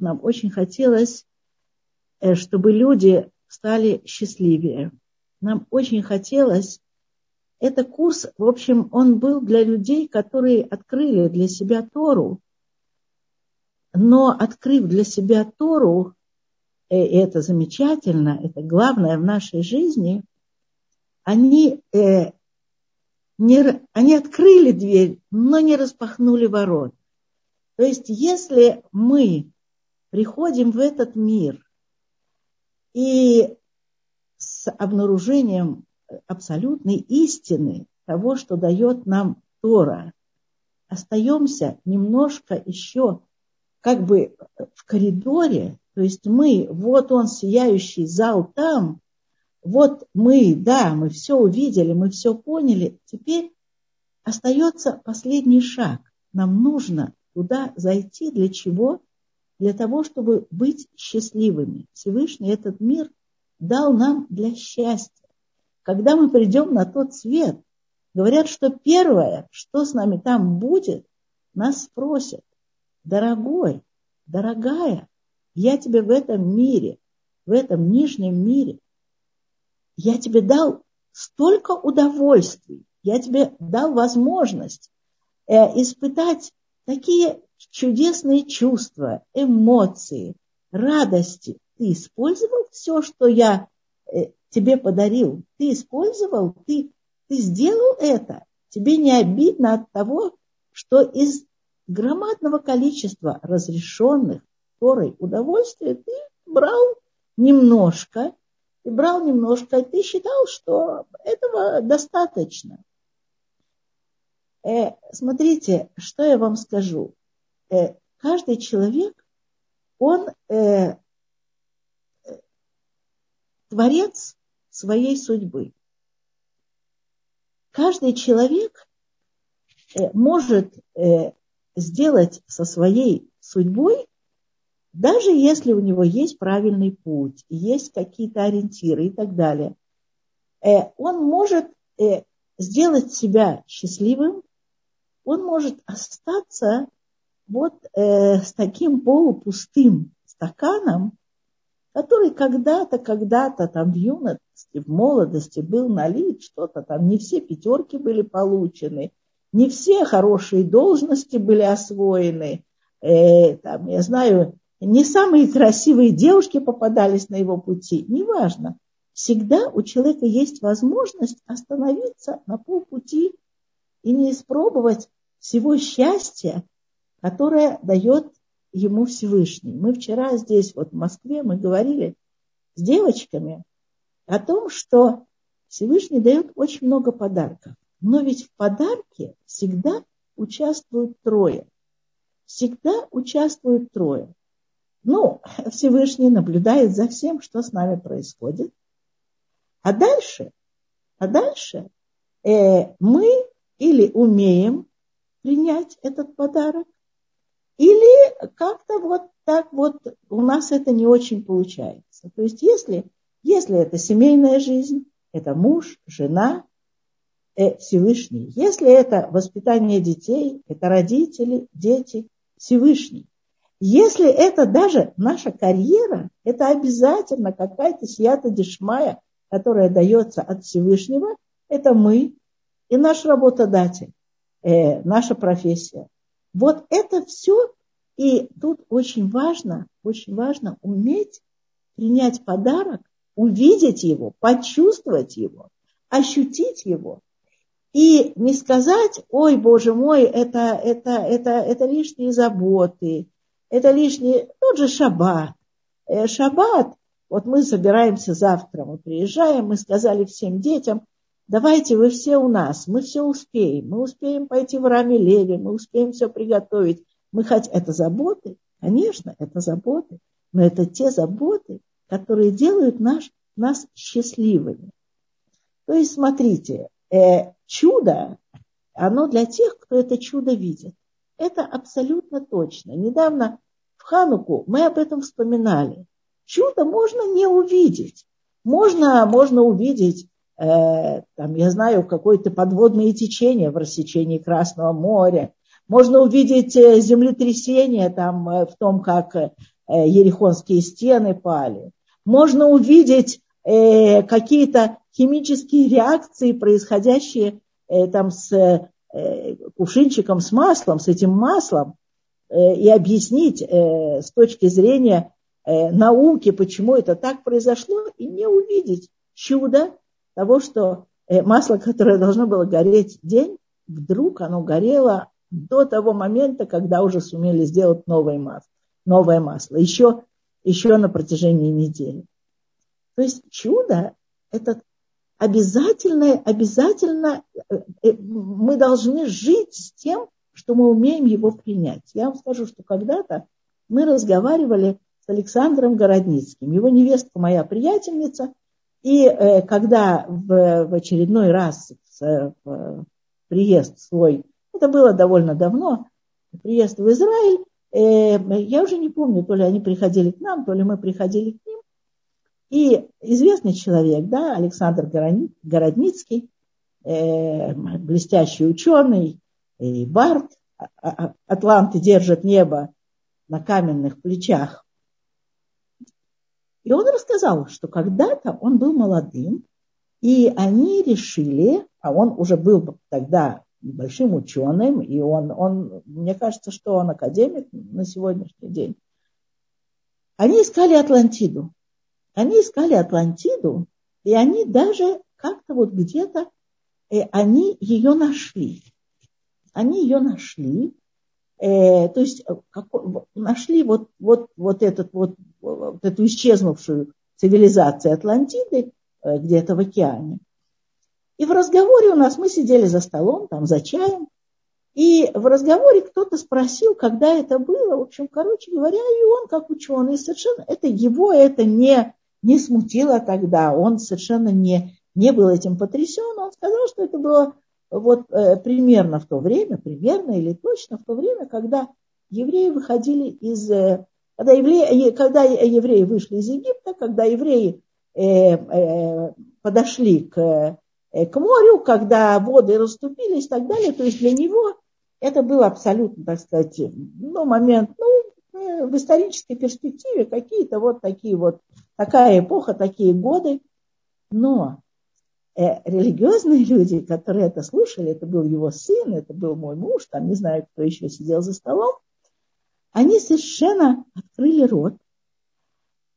нам очень хотелось, э, чтобы люди стали счастливее. Нам очень хотелось, это курс, в общем, он был для людей, которые открыли для себя Тору, но открыв для себя Тору, и это замечательно, это главное в нашей жизни, они, э, не, они открыли дверь, но не распахнули ворот. То есть, если мы приходим в этот мир и с обнаружением абсолютной истины того, что дает нам Тора, остаемся немножко еще как бы в коридоре, то есть мы, вот он, сияющий зал там, вот мы, да, мы все увидели, мы все поняли, теперь остается последний шаг. Нам нужно туда зайти для чего? Для того, чтобы быть счастливыми. Всевышний этот мир дал нам для счастья. Когда мы придем на тот свет, говорят, что первое, что с нами там будет, нас спросят, дорогой, дорогая, я тебе в этом мире, в этом нижнем мире, я тебе дал столько удовольствий, я тебе дал возможность э, испытать такие чудесные чувства, эмоции, радости. Ты использовал все, что я э, тебе подарил? Ты использовал? Ты, ты сделал это? Тебе не обидно от того, что из громадного количества разрешенных Торой удовольствия ты брал немножко, ты брал немножко, и ты считал, что этого достаточно. Э, смотрите, что я вам скажу. Э, каждый человек, он э, творец своей судьбы. Каждый человек э, может э, сделать со своей судьбой, даже если у него есть правильный путь, есть какие-то ориентиры и так далее, э, он может э, сделать себя счастливым, он может остаться вот э, с таким полупустым стаканом, который когда-то, когда-то там в юности, в молодости был налит, что-то там, не все пятерки были получены, не все хорошие должности были освоены. Э, там, я знаю, не самые красивые девушки попадались на его пути, неважно. Всегда у человека есть возможность остановиться на полпути и не испробовать всего счастья, которое дает ему Всевышний. Мы вчера здесь, вот в Москве, мы говорили с девочками о том, что Всевышний дает очень много подарков. Но ведь в подарке всегда участвуют трое. Всегда участвуют трое. Ну, Всевышний наблюдает за всем, что с нами происходит. А дальше, а дальше э, мы или умеем принять этот подарок, или как-то вот так вот у нас это не очень получается. То есть если, если это семейная жизнь, это муж, жена, э, Всевышний. Если это воспитание детей, это родители, дети, Всевышний. Если это даже наша карьера, это обязательно какая-то сията дешмая, которая дается от Всевышнего, это мы и наш работодатель, э, наша профессия. Вот это все, и тут очень важно, очень важно уметь принять подарок, увидеть его, почувствовать его, ощутить его и не сказать, ой, боже мой, это, это, это, это лишние заботы, это лишние, тот же шаббат. Э, шаббат, вот мы собираемся завтра, мы приезжаем, мы сказали всем детям, давайте вы все у нас, мы все успеем, мы успеем пойти в Раме Леви, мы успеем все приготовить. Мы хоть это заботы, конечно, это заботы, но это те заботы, которые делают наш, нас счастливыми. То есть, смотрите, э, чудо, оно для тех, кто это чудо видит. Это абсолютно точно. Недавно в Хануку мы об этом вспоминали. Чудо можно не увидеть. Можно, можно увидеть, там, я знаю, какое-то подводное течение в рассечении Красного моря. Можно увидеть э, землетрясение там, э, в том, как э, э, ерехонские стены пали. Можно увидеть э, какие-то химические реакции, происходящие э, там с э, кувшинчиком с маслом, с этим маслом, э, и объяснить э, с точки зрения э, науки, почему это так произошло, и не увидеть чудо того, что э, масло, которое должно было гореть день, вдруг оно горело до того момента, когда уже сумели сделать новое масло. Новое масло. Еще, еще на протяжении недели. То есть чудо – это обязательно, обязательно э, э, мы должны жить с тем, что мы умеем его принять. Я вам скажу, что когда-то мы разговаривали с Александром Городницким. Его невестка моя приятельница. И э, когда в, в очередной раз в, в приезд свой, это было довольно давно, приезд в Израиль, э, я уже не помню, то ли они приходили к нам, то ли мы приходили к ним. И известный человек, да, Александр Городницкий, э, блестящий ученый, и Барт, а, а, Атланты держат небо на каменных плечах. И он рассказал, что когда-то он был молодым, и они решили, а он уже был тогда большим ученым, и он, он, мне кажется, что он академик на сегодняшний день. Они искали Атлантиду. Они искали Атлантиду, и они даже как-то вот где-то, э, они ее нашли. Они ее нашли, э, то есть э, как, нашли вот, вот, вот, этот, вот, вот эту исчезнувшую цивилизацию Атлантиды э, где-то в океане. И в разговоре у нас мы сидели за столом, там за чаем, и в разговоре кто-то спросил, когда это было. В общем, короче говоря, и он, как ученый, совершенно это его это не не смутило тогда, он совершенно не, не был этим потрясен, он сказал, что это было вот э, примерно в то время, примерно или точно в то время, когда евреи выходили из, э, когда, евреи, когда евреи вышли из Египта, когда евреи э, э, подошли к, э, к морю, когда воды расступились и так далее, то есть для него это был абсолютно, так сказать, ну, момент, ну, э, в исторической перспективе какие-то вот такие вот такая эпоха, такие годы. Но э, религиозные люди, которые это слушали, это был его сын, это был мой муж, там не знаю, кто еще сидел за столом, они совершенно открыли рот.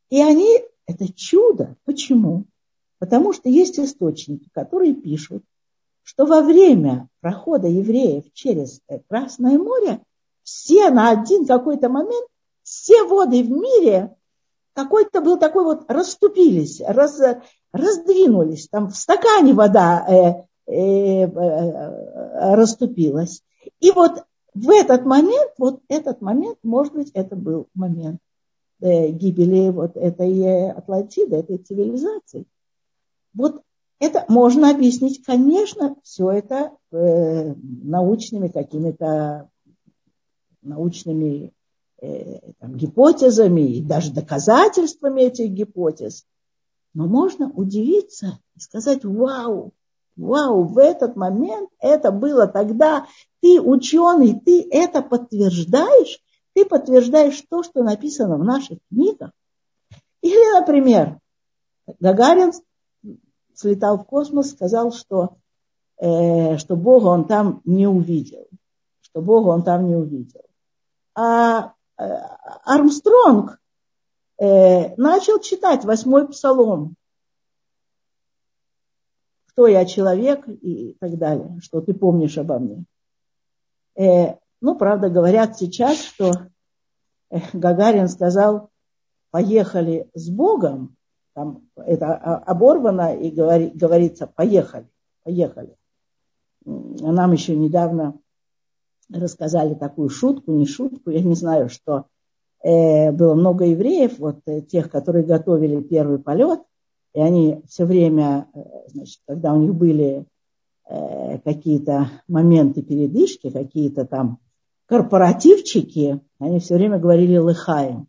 И они, это чудо. Почему? Потому что есть источники, которые пишут, что во время прохода евреев через э, Красное море все на один какой-то момент, все воды в мире какой-то был такой вот, расступились, раз, раздвинулись, там в стакане вода э, э, э, расступилась. И вот в этот момент, вот этот момент, может быть, это был момент э, гибели вот этой Атлантиды, этой цивилизации. Вот это можно объяснить, конечно, все это э, научными какими-то научными Э, там, гипотезами и даже доказательствами этих гипотез. Но можно удивиться и сказать, вау, вау, в этот момент это было тогда, ты ученый, ты это подтверждаешь, ты подтверждаешь то, что написано в наших книгах. Или, например, Гагарин слетал в космос, сказал, что, э, что Бога он там не увидел, что Бога он там не увидел. А Э, Армстронг э, начал читать восьмой псалом. Кто я человек и так далее, что ты помнишь обо мне. Э, ну, правда, говорят сейчас, что Гагарин сказал, поехали с Богом, там это оборвано и говори, говорится, поехали, поехали. Нам еще недавно рассказали такую шутку, не шутку, я не знаю, что э, было много евреев, вот э, тех, которые готовили первый полет, и они все время, э, значит, когда у них были э, какие-то моменты передышки, какие-то там корпоративчики, они все время говорили лыхаем.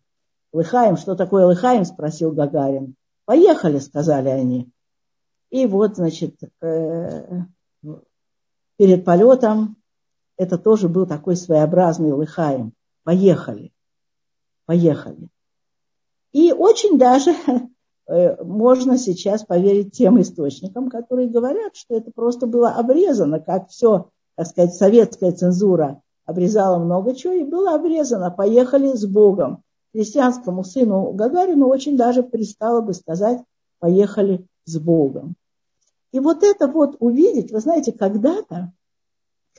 Лыхаем, что такое лыхаем, спросил Гагарин. Поехали, сказали они. И вот, значит, э, перед полетом это тоже был такой своеобразный лыхаем. Поехали, поехали. И очень даже э, можно сейчас поверить тем источникам, которые говорят, что это просто было обрезано, как все, так сказать, советская цензура обрезала много чего, и было обрезано. Поехали с Богом. Христианскому сыну Гагарину очень даже пристало бы сказать, поехали с Богом. И вот это вот увидеть, вы знаете, когда-то,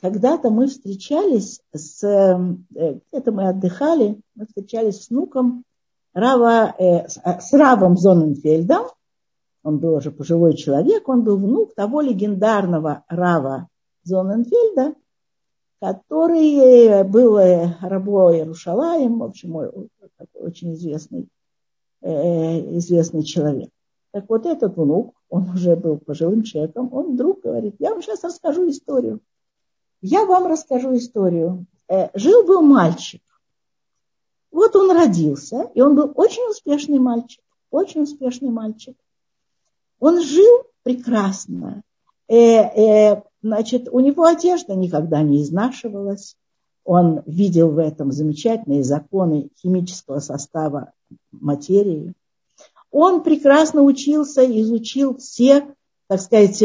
когда-то мы встречались с, э, где-то мы отдыхали, мы встречались с внуком Рава, э, с Равом Зоненфельдом, он был уже пожилой человек, он был внук того легендарного Рава Зоненфельда, который был э, рабой Рушалаем, в общем, очень известный, э, известный человек. Так вот этот внук, он уже был пожилым человеком, он вдруг говорит, я вам сейчас расскажу историю. Я вам расскажу историю. Э, жил-был мальчик. Вот он родился, и он был очень успешный мальчик, очень успешный мальчик. Он жил прекрасно. Э, э, значит, у него одежда никогда не изнашивалась. Он видел в этом замечательные законы химического состава материи. Он прекрасно учился, изучил все, так сказать,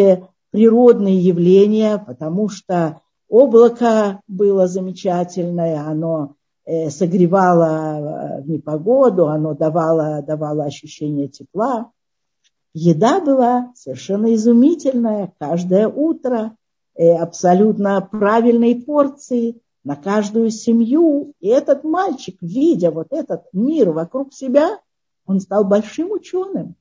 природные явления, потому что облако было замечательное, оно э, согревало в непогоду, оно давало, давало ощущение тепла. Еда была совершенно изумительная, каждое утро э, абсолютно правильные порции на каждую семью. И этот мальчик, видя вот этот мир вокруг себя, он стал большим ученым.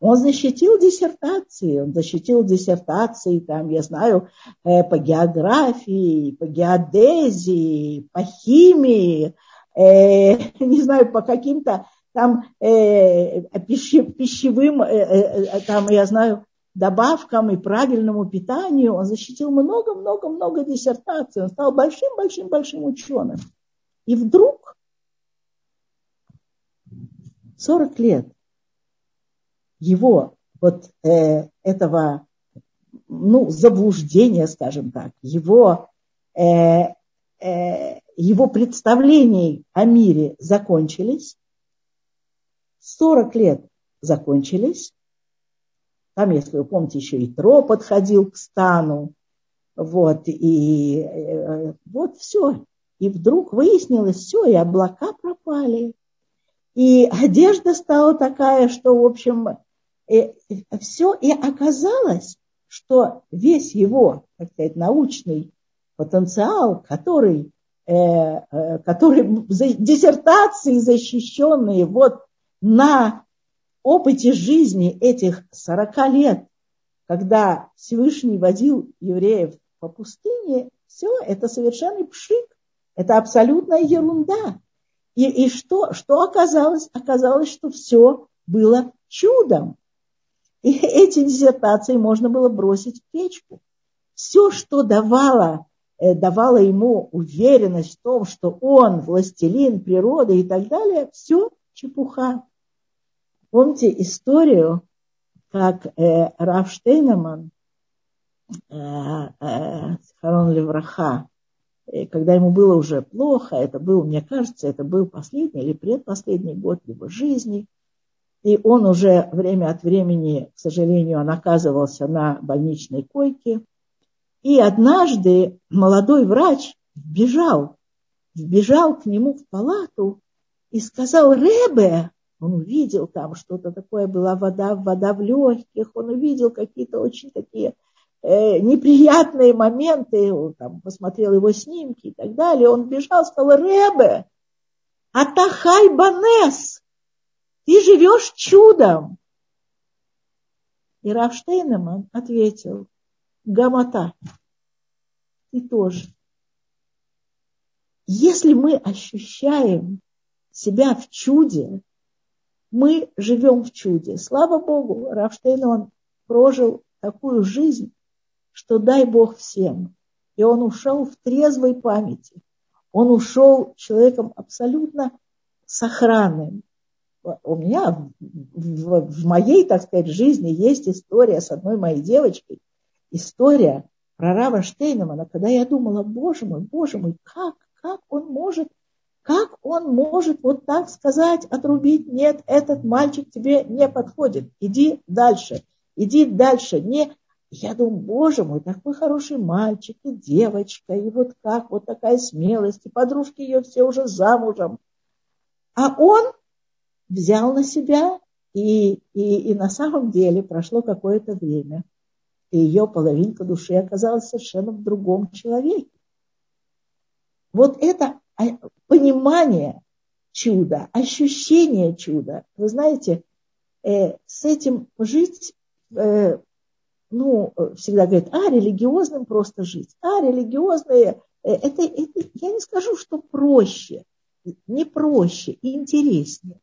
Он защитил диссертации, он защитил диссертации, там, я знаю, э, по географии, по геодезии, по химии, э, не знаю, по каким-то там э, пищевым, там, я знаю, добавкам и правильному питанию. Он защитил много-много-много диссертаций. Он стал большим-большим-большим ученым. И вдруг 40 лет его вот э, этого ну, заблуждения, скажем так, его, э, э, его представлений о мире закончились, 40 лет закончились, там, если вы помните, еще и Тро подходил к стану. Вот, и э, вот все. И вдруг выяснилось все, и облака пропали. И одежда стала такая, что, в общем, э, все. И оказалось, что весь его, так сказать, научный потенциал, который, э, э, который диссертации защищенные вот на опыте жизни этих 40 лет, когда Всевышний водил евреев по пустыне, все это совершенный пшик, это абсолютная ерунда. И, и что, что оказалось? Оказалось, что все было чудом. И эти диссертации можно было бросить в печку. Все, что давало, э, давало ему уверенность в том, что он властелин природы и так далее, все чепуха. Помните историю, как э, Раф Штейнеман, э, э, Харон Левраха, когда ему было уже плохо, это был, мне кажется, это был последний или предпоследний год его жизни, и он уже время от времени, к сожалению, он оказывался на больничной койке. И однажды молодой врач вбежал, вбежал к нему в палату и сказал, Ребе, он увидел там что-то такое, была вода, вода в легких, он увидел какие-то очень такие э, неприятные моменты, он там посмотрел его снимки и так далее. Он бежал, сказал, Ребе, Атахай Банес, ты живешь чудом. И Раф Штейнеман ответил, Гамата, ты тоже. Если мы ощущаем себя в чуде, мы живем в чуде. Слава Богу, Рафштейн, он прожил такую жизнь, что дай Бог всем. И он ушел в трезвой памяти. Он ушел человеком абсолютно сохранным. У меня в, в моей, так сказать, жизни есть история с одной моей девочкой. История про Рава Штейнмана, когда я думала, боже мой, боже мой, как, как он может Как он может вот так сказать, отрубить? Нет, этот мальчик тебе не подходит. Иди дальше, иди дальше. Не... Я думаю, боже мой, такой хороший мальчик и девочка, и вот как, вот такая смелость, и подружки ее все уже замужем. А он взял на себя, и, и, и на самом деле прошло какое-то время, и ее половинка души оказалась совершенно в другом человеке. Вот это а, понимание чуда, ощущение чуда, вы знаете, э, с этим жить, э, ну, всегда говорят, а, религиозным просто жить, а, религиозные, э, это, это, я не скажу, что проще, не проще и интереснее.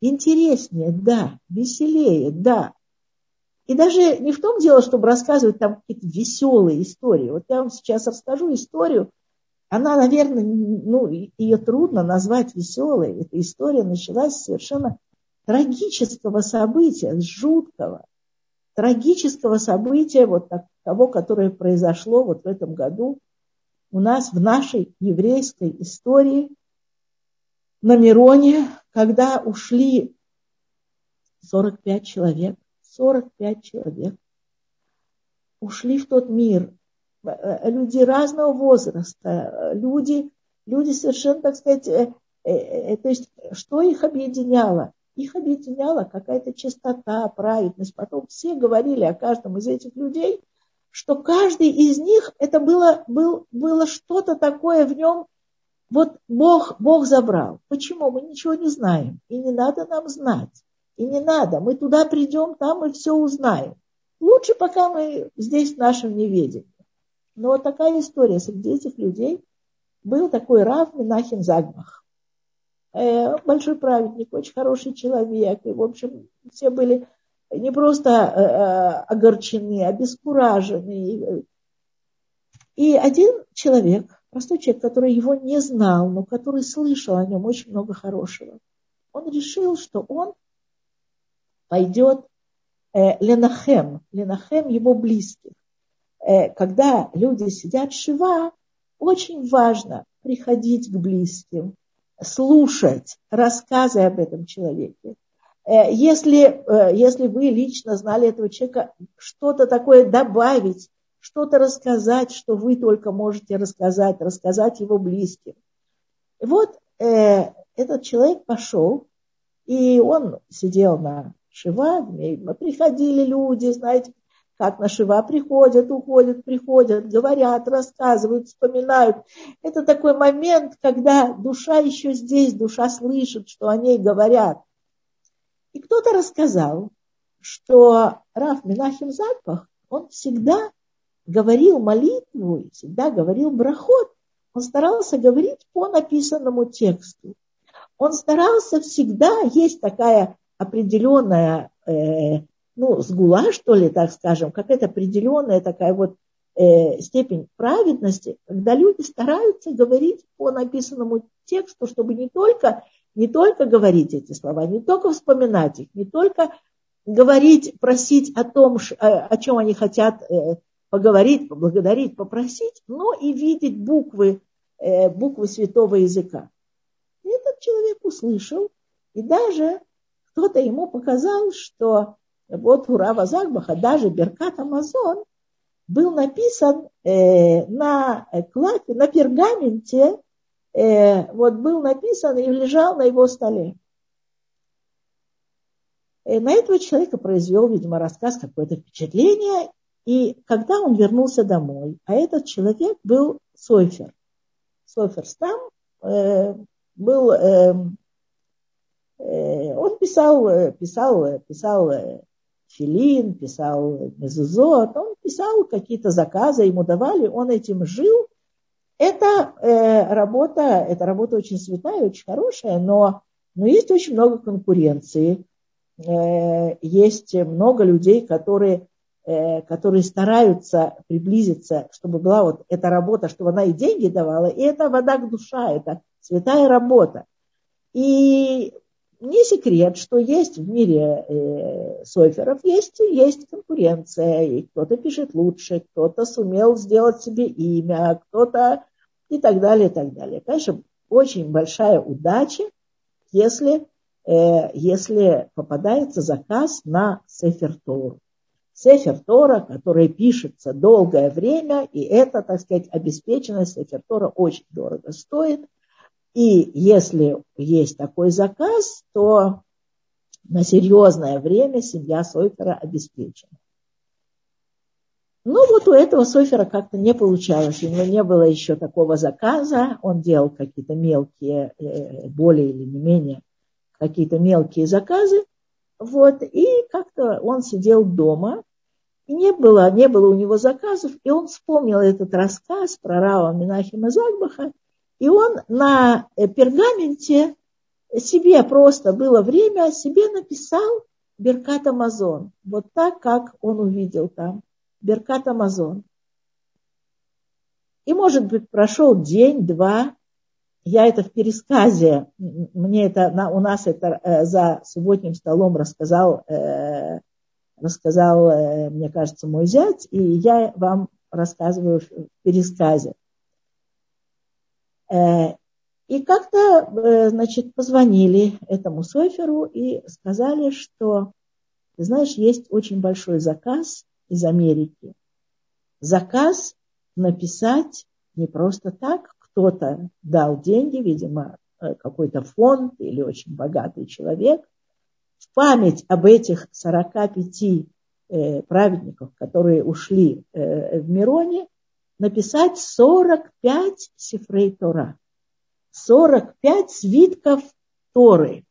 Интереснее, да, веселее, да. И даже не в том дело, чтобы рассказывать там какие-то веселые истории. Вот я вам сейчас расскажу историю, она, наверное, ну, ее трудно назвать веселой. Эта история началась с совершенно трагического события, жуткого, трагического события, вот того, которое произошло вот в этом году у нас в нашей еврейской истории на Мироне, когда ушли 45 человек, 45 человек, ушли в тот мир, Э, люди разного возраста, люди, люди совершенно, так сказать, э, э, то есть что их объединяло? Их объединяла какая-то чистота, праведность. Потом все говорили о каждом из этих людей, что каждый из них, это было, был, было что-то такое в нем, вот Бог, Бог забрал. Почему? Мы ничего не знаем. И не надо нам знать. И не надо. Мы туда придем, там мы все узнаем. Лучше, пока мы здесь в нашем неведении. Но вот такая история среди этих людей. Был такой Раф Минахим Загмах. Э, большой праведник, очень хороший человек. И, в общем, все были не просто э, э, огорчены, обескуражены. И один человек, простой человек, который его не знал, но который слышал о нем очень много хорошего, он решил, что он пойдет э, Ленахем, Ленахем его близких. Э, когда люди сидят шива, очень важно приходить к близким, слушать рассказы об этом человеке. Э, если, э, если вы лично знали этого человека, что-то такое добавить, что-то рассказать, что вы только можете рассказать, рассказать его близким. И вот э, этот человек пошел, и он сидел на Шива, приходили люди, знаете, как на Шива приходят, уходят, приходят, говорят, рассказывают, вспоминают. Это такой момент, когда душа еще здесь, душа слышит, что о ней говорят. И кто-то рассказал, что Раф Минахим Запах, он всегда говорил молитву, всегда говорил брахот. Он старался говорить по написанному тексту. Он старался всегда, есть такая определенная э, ну, сгула, что ли, так скажем, какая-то определенная такая вот э, степень праведности, когда люди стараются говорить по написанному тексту, чтобы не только, не только говорить эти слова, не только вспоминать их, не только говорить, просить о том, о чем они хотят э, поговорить, поблагодарить, попросить, но и видеть буквы, э, буквы святого языка. И этот человек услышал, и даже кто-то ему показал, что вот у Рава Загбаха даже Беркат Амазон был написан э, на клаке, на пергаменте, э, вот был написан и лежал на его столе. И на этого человека произвел, видимо, рассказ какое-то впечатление. И когда он вернулся домой, а этот человек был Сойфер. Сойфер там э, был, э, э, он писал, э, писал, писал э, Филин, писал Мезузот, он писал какие-то заказы, ему давали, он этим жил. Это э, работа, эта работа очень святая, очень хорошая, но, но есть очень много конкуренции. Э, есть много людей, которые, которые стараются приблизиться, чтобы была вот эта работа, чтобы она и деньги давала, и это вода к душа, это святая работа. И не секрет, что есть в мире э, соферов, есть, есть конкуренция, и кто-то пишет лучше, кто-то сумел сделать себе имя, кто-то и так далее, и так далее. Конечно, очень большая удача, если, э, если попадается заказ на Сефер Тору. Сефер Тора, который пишется долгое время, и это, так сказать, обеспеченность Сефер Тора очень дорого стоит. И если есть такой заказ, то на серьезное время семья Сойфера обеспечена. Ну вот у этого Софера как-то не получалось, у него не было еще такого заказа, он делал какие-то мелкие, э, более или не менее, какие-то мелкие заказы, вот, и как-то он сидел дома, и не было, не было у него заказов, и он вспомнил этот рассказ про Рава Минахима Загбаха, и он на э, пергаменте себе просто было время, себе написал Беркат Амазон, вот так, как он увидел там. Беркат Амазон. И, может быть, прошел день, два, я это в пересказе, мне это, на, у нас это э, за субботним столом рассказал, э, рассказал, э, мне кажется, мой зять, и я вам рассказываю в пересказе. Э, и как-то, э, значит, позвонили этому Соферу и сказали, что, ты знаешь, есть очень большой заказ из Америки. Заказ написать не просто так, кто-то дал деньги, видимо, э, какой-то фонд или очень богатый человек, в память об этих 45 э, праведников, которые ушли э, в Мироне, написать 45 сифрей Тора, 45 свитков Торы.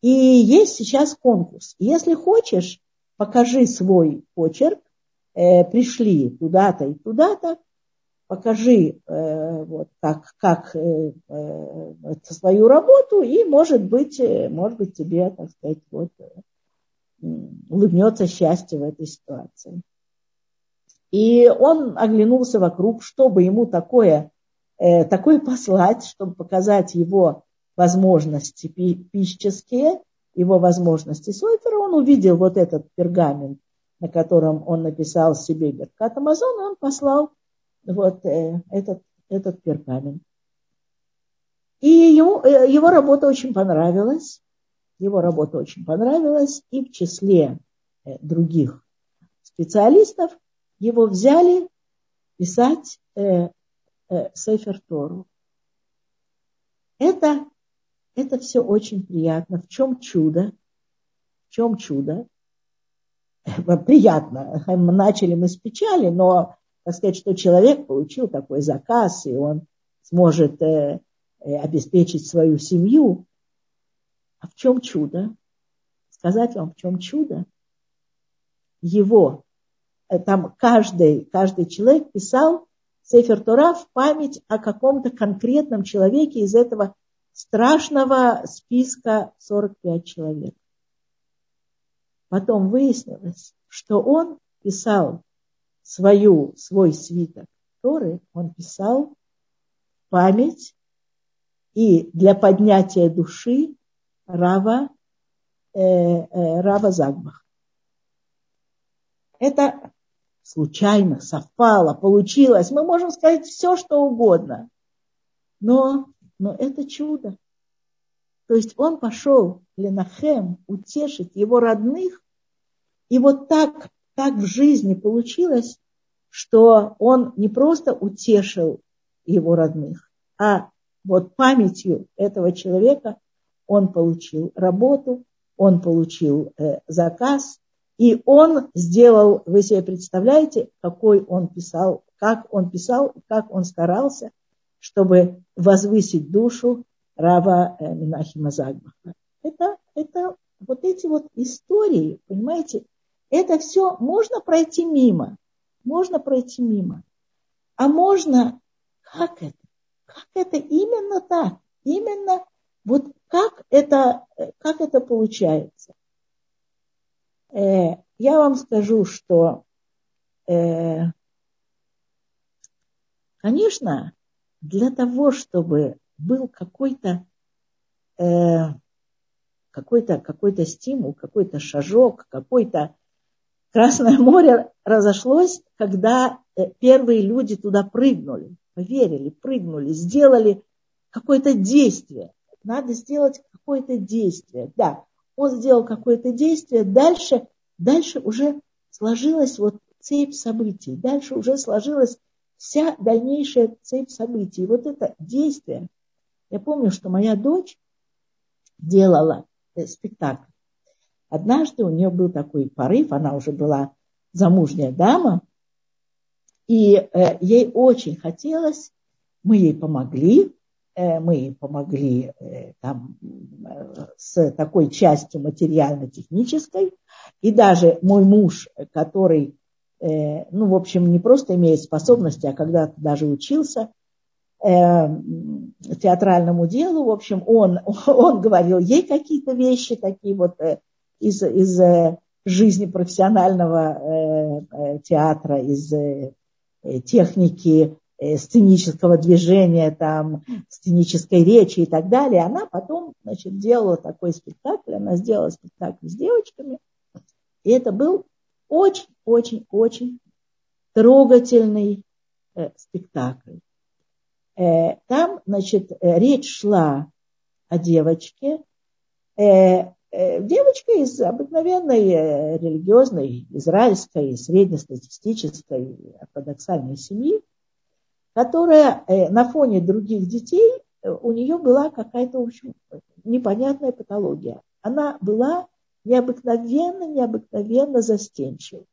И есть сейчас конкурс. Если хочешь, покажи свой почерк, пришли туда-то и туда-то, покажи э, вот, как, как э, э, свою работу, и, может быть, может быть, тебе, так сказать, вот, улыбнется счастье в этой ситуации. И он оглянулся вокруг, чтобы ему такое, э, такое послать, чтобы показать его возможности пищеские, его возможности Сойфера, он увидел вот этот пергамент, на котором он написал себе Беркат Амазон, он послал вот э, этот, этот пергамент. И ему, э, его работа очень понравилась, его работа очень понравилась, и в числе э, других специалистов его взяли писать э, э, Сейфер Тору. Это это все очень приятно. В чем чудо? В чем чудо? Приятно. Начали мы с печали, но, так сказать, что человек получил такой заказ, и он сможет э, э, обеспечить свою семью. А в чем чудо? Сказать вам, в чем чудо? Его, э, там каждый, каждый человек писал Сефер Тора в память о каком-то конкретном человеке из этого страшного списка 45 человек. Потом выяснилось, что он писал свою, свой свиток Торы, он писал память и для поднятия души Рава, э, э, Рава Загбах. Это случайно совпало, получилось. Мы можем сказать все, что угодно. Но но это чудо. То есть он пошел Ленахем утешить его родных, и вот так, так в жизни получилось, что он не просто утешил его родных, а вот памятью этого человека он получил работу, он получил э, заказ, и он сделал, вы себе представляете, какой он писал, как он писал, как он старался, чтобы возвысить душу Рава э, Минахима Загбаха. Это, это вот эти вот истории, понимаете, это все можно пройти мимо, можно пройти мимо. А можно, как это? Как это именно так? Именно вот как это, как это получается? Э, я вам скажу, что, э, конечно, для того, чтобы был какой-то э, какой-то какой стимул, какой-то шажок, какой-то Красное море разошлось, когда э, первые люди туда прыгнули, поверили, прыгнули, сделали какое-то действие. Надо сделать какое-то действие. Да, он сделал какое-то действие, дальше, дальше уже сложилась вот цепь событий, дальше уже сложилась вся дальнейшая цепь событий. Вот это действие, я помню, что моя дочь делала э, спектакль. Однажды у нее был такой порыв, она уже была замужняя дама, и э, ей очень хотелось, мы ей помогли, э, мы ей помогли э, там, э, с такой частью материально-технической, и даже мой муж, который, э, ну, в общем, не просто имеет способности, а когда-то даже учился э, театральному делу, в общем, он, он говорил ей какие-то вещи такие вот э, из, из э, жизни профессионального э, э, театра, из техники сценического движения, там, сценической речи и так далее. Она потом значит, делала такой спектакль, она сделала спектакль с девочками. И это был очень-очень-очень трогательный э, спектакль. Э, там, значит, речь шла о девочке, девочка из обыкновенной э, религиозной, израильской, среднестатистической, ортодоксальной семьи, которая э, на фоне других детей, у нее была какая-то, в общем, непонятная патология. Она была необыкновенно, необыкновенно застенчива.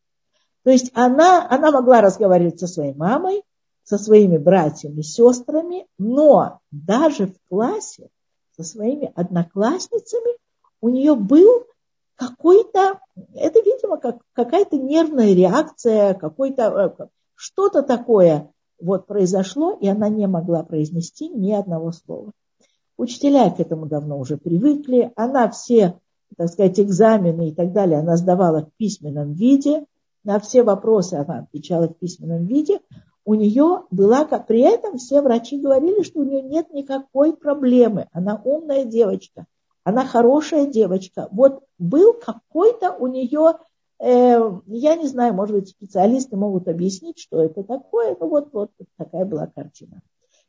То есть она, она могла разговаривать со своей мамой, со своими братьями, сестрами, но даже в классе со своими одноклассницами у нее был какой-то, это, видимо, как, какая-то нервная реакция, какой-то, э, что-то такое вот произошло, и она не могла произнести ни одного слова. Учителя к этому давно уже привыкли. Она все, так сказать, экзамены и так далее, она сдавала в письменном виде. На все вопросы она отвечала в письменном виде. У нее была, при этом все врачи говорили, что у нее нет никакой проблемы. Она умная девочка она хорошая девочка. Вот был какой-то у нее, э, я не знаю, может быть, специалисты могут объяснить, что это такое. Ну вот, вот такая была картина.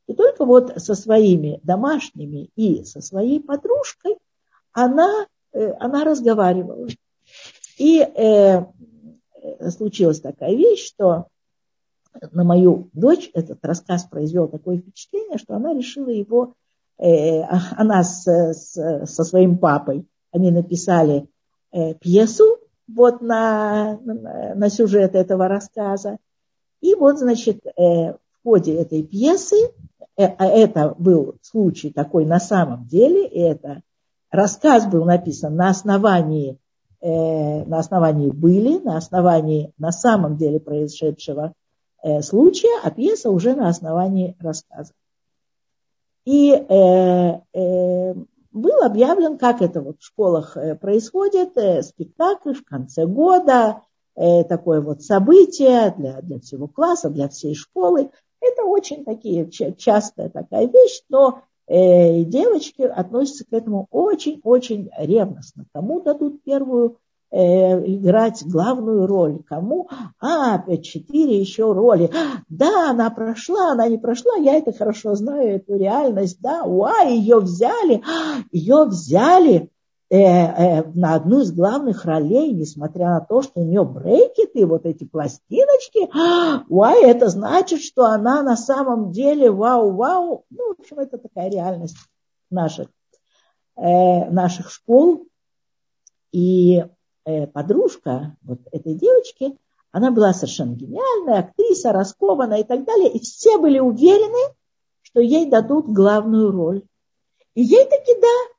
И только вот со своими домашними и со своей подружкой она, э, она разговаривала. И э, случилась такая вещь, что на мою дочь этот рассказ произвел такое впечатление, что она решила его она с, с, со своим папой, они написали э, пьесу вот на, на, на сюжет этого рассказа. И вот, значит, э, в ходе этой пьесы, а это был случай такой на самом деле, и это рассказ был написан на основании, на основании были, на основании на самом деле происшедшего случая, а пьеса уже на основании рассказа. И э, э, был объявлен, как это вот в школах э, происходит, э, спектакль в конце года, э, такое вот событие для, для всего класса, для всей школы. Это очень такие, частая такая вещь, но э, девочки относятся к этому очень-очень ревностно. Кому дадут первую играть главную роль. Кому? А, четыре еще роли. Да, она прошла, она не прошла, я это хорошо знаю, эту реальность. Да, уа, ее взяли, ее взяли э, э, на одну из главных ролей, несмотря на то, что у нее брекеты, вот эти пластиночки. Уай, это значит, что она на самом деле вау-вау. Ну, в общем, это такая реальность наших, э, наших школ. И Э, подружка вот этой девочки, она была совершенно гениальная, актриса, раскованная и так далее. И все были уверены, что ей дадут главную роль. И ей таки да,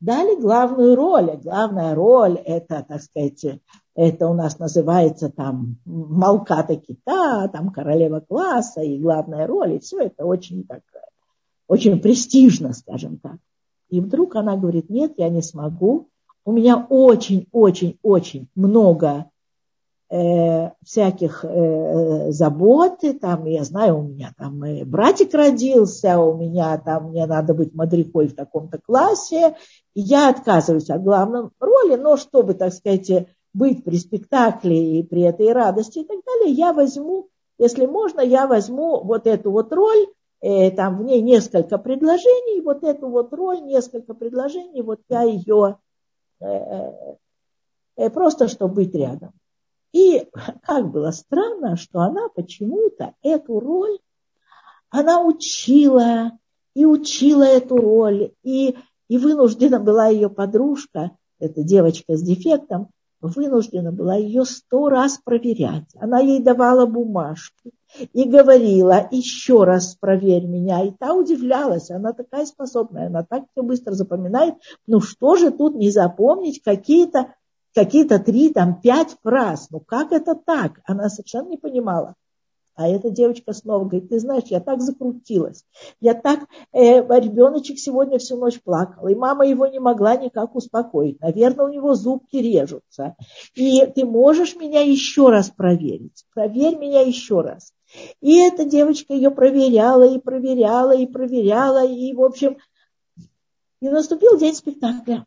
дали главную роль. И главная роль это, так сказать, это у нас называется там Малката Кита, там королева класса и главная роль. И все это очень так, очень престижно, скажем так. И вдруг она говорит, нет, я не смогу, у меня очень-очень-очень много э, всяких э, забот, и там, я знаю, у меня там э, братик родился, у меня там, мне надо быть мадрикой в таком-то классе, и я отказываюсь от главной роли, но чтобы, так сказать, быть при спектакле и при этой радости и так далее, я возьму, если можно, я возьму вот эту вот роль, э, там в ней несколько предложений, вот эту вот роль, несколько предложений, вот я ее просто, чтобы быть рядом. И как было странно, что она почему-то эту роль, она учила и учила эту роль, и, и вынуждена была ее подружка, эта девочка с дефектом, вынуждена была ее сто раз проверять. Она ей давала бумажки и говорила, еще раз проверь меня. И та удивлялась, она такая способная, она так все быстро запоминает. Ну что же тут не запомнить какие-то какие-то три, там, пять фраз. Ну как это так? Она совершенно не понимала. А эта девочка снова говорит, ты знаешь, я так закрутилась, я так, э, ребеночек сегодня всю ночь плакал, и мама его не могла никак успокоить. Наверное, у него зубки режутся. И ты можешь меня еще раз проверить? Проверь меня еще раз. И эта девочка ее проверяла, и проверяла, и проверяла, и, в общем, и наступил день спектакля.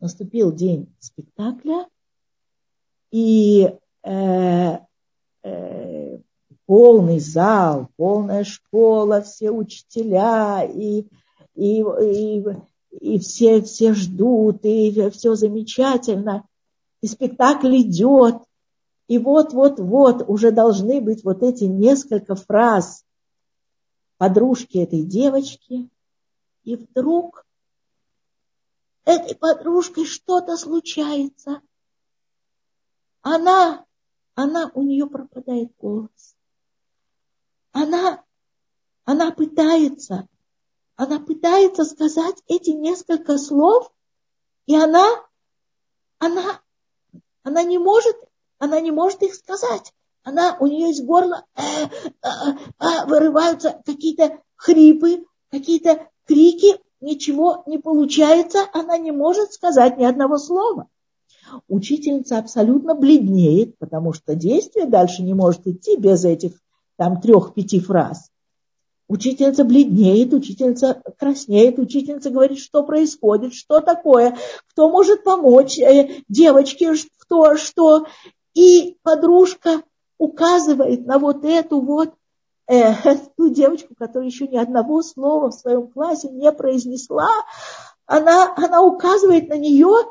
Наступил день спектакля, и э, Э, полный зал, полная школа, все учителя, и, и, и, и все, все ждут, и все замечательно, и спектакль идет, и вот-вот-вот уже должны быть вот эти несколько фраз подружки этой девочки, и вдруг этой подружкой что-то случается. Она она, у нее пропадает голос. Она, она пытается, она пытается сказать эти несколько слов, и она, она, она не может, она не может их сказать. Она, у нее из горла э, э, э, вырываются какие-то хрипы, какие-то крики, ничего не получается, она не может сказать ни одного слова. Учительница абсолютно бледнеет, потому что действие дальше не может идти без этих там трех-пяти фраз. Учительница бледнеет, учительница краснеет, учительница говорит, что происходит, что такое, кто может помочь э, девочке, кто что. И подружка указывает на вот эту вот э, ту девочку, которая еще ни одного слова в своем классе не произнесла. Она, она указывает на нее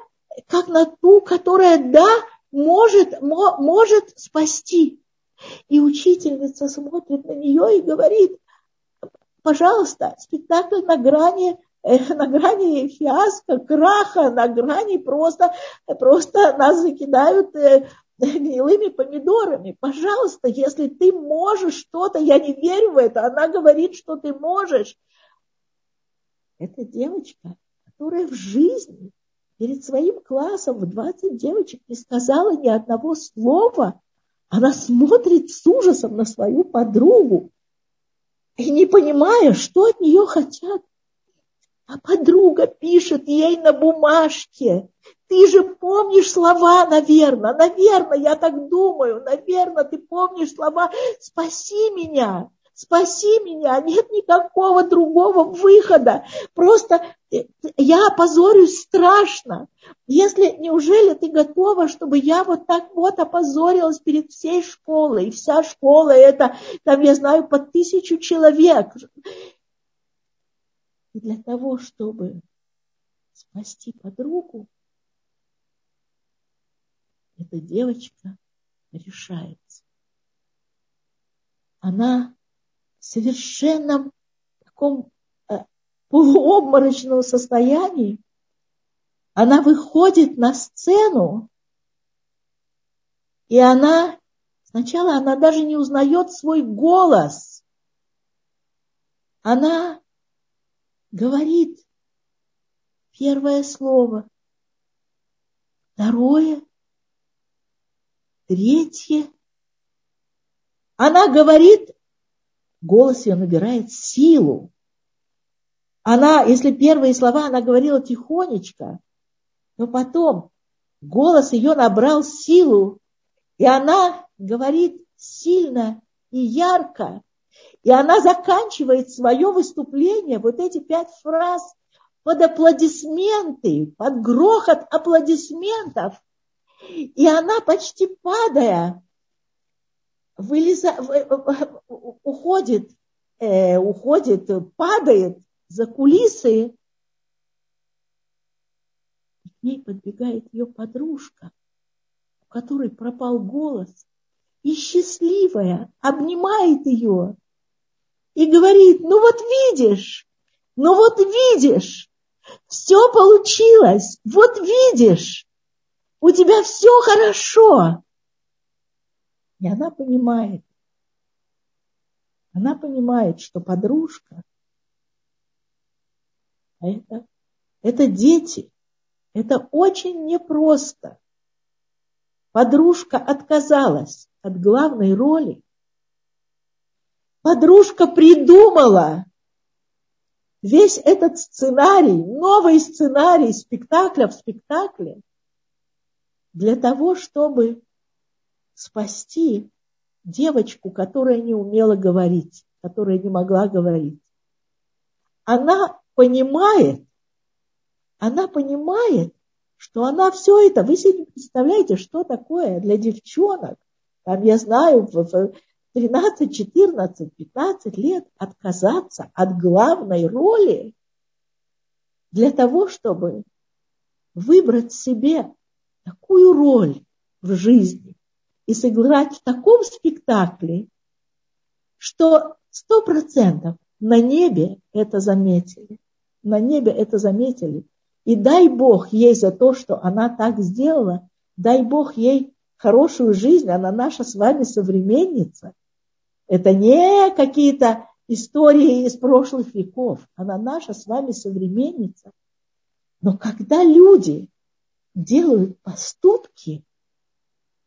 как на ту, которая, да, может, мо, может спасти. И учительница смотрит на нее и говорит, пожалуйста, спектакль на грани, э, на грани фиаско, краха, на грани просто, просто нас закидают э, гнилыми помидорами. Пожалуйста, если ты можешь что-то, я не верю в это, она говорит, что ты можешь. Это девочка, которая в жизни перед своим классом в 20 девочек не сказала ни одного слова. Она смотрит с ужасом на свою подругу и не понимая, что от нее хотят. А подруга пишет ей на бумажке. Ты же помнишь слова, наверное, наверное, я так думаю, наверное, ты помнишь слова «Спаси меня» спаси меня, нет никакого другого выхода. Просто э, я опозорюсь страшно. Если, неужели ты готова, чтобы я вот так вот опозорилась перед всей школой? И вся школа это, там, я знаю, по тысячу человек. И для того, чтобы спасти подругу, эта девочка решается. Она совершенном таком э, полуобморочном состоянии, она выходит на сцену, и она, сначала она даже не узнает свой голос. Она говорит первое слово, второе, третье. Она говорит голос ее набирает силу. Она, если первые слова она говорила тихонечко, но потом голос ее набрал силу, и она говорит сильно и ярко. И она заканчивает свое выступление, вот эти пять фраз, под аплодисменты, под грохот аплодисментов. И она почти падая, вылеза, уходит э, уходит, падает за кулисы, к ней подбегает ее подружка, у которой пропал голос, и счастливая обнимает ее и говорит, ну вот видишь, ну вот видишь, все получилось, вот видишь, у тебя все хорошо. И она понимает, она понимает, что подружка это, это дети. Это очень непросто. Подружка отказалась от главной роли. Подружка придумала весь этот сценарий, новый сценарий спектакля в спектакле для того, чтобы спасти девочку, которая не умела говорить, которая не могла говорить. Она понимает, она понимает, что она все это, вы себе представляете, что такое для девчонок, там, я знаю, в 13, 14, 15 лет отказаться от главной роли для того, чтобы выбрать себе такую роль в жизни и сыграть в таком спектакле, что сто процентов на небе это заметили на небе это заметили. И дай Бог ей за то, что она так сделала, дай Бог ей хорошую жизнь, она наша с вами современница. Это не какие-то истории из прошлых веков, она наша с вами современница. Но когда люди делают поступки,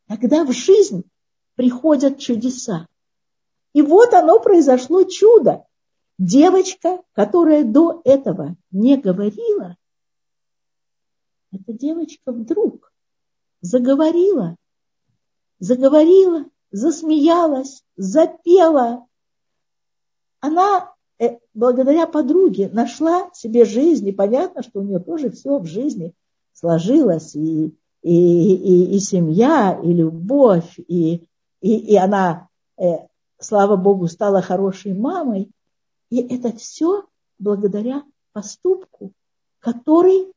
тогда в жизнь приходят чудеса. И вот оно произошло чудо. Девочка, которая до этого не говорила, эта девочка вдруг заговорила, заговорила, засмеялась, запела. Она э, благодаря подруге нашла себе жизнь, и понятно, что у нее тоже все в жизни сложилось, и, и, и, и семья, и любовь, и, и, и она, э, слава Богу, стала хорошей мамой, и это все благодаря поступку, который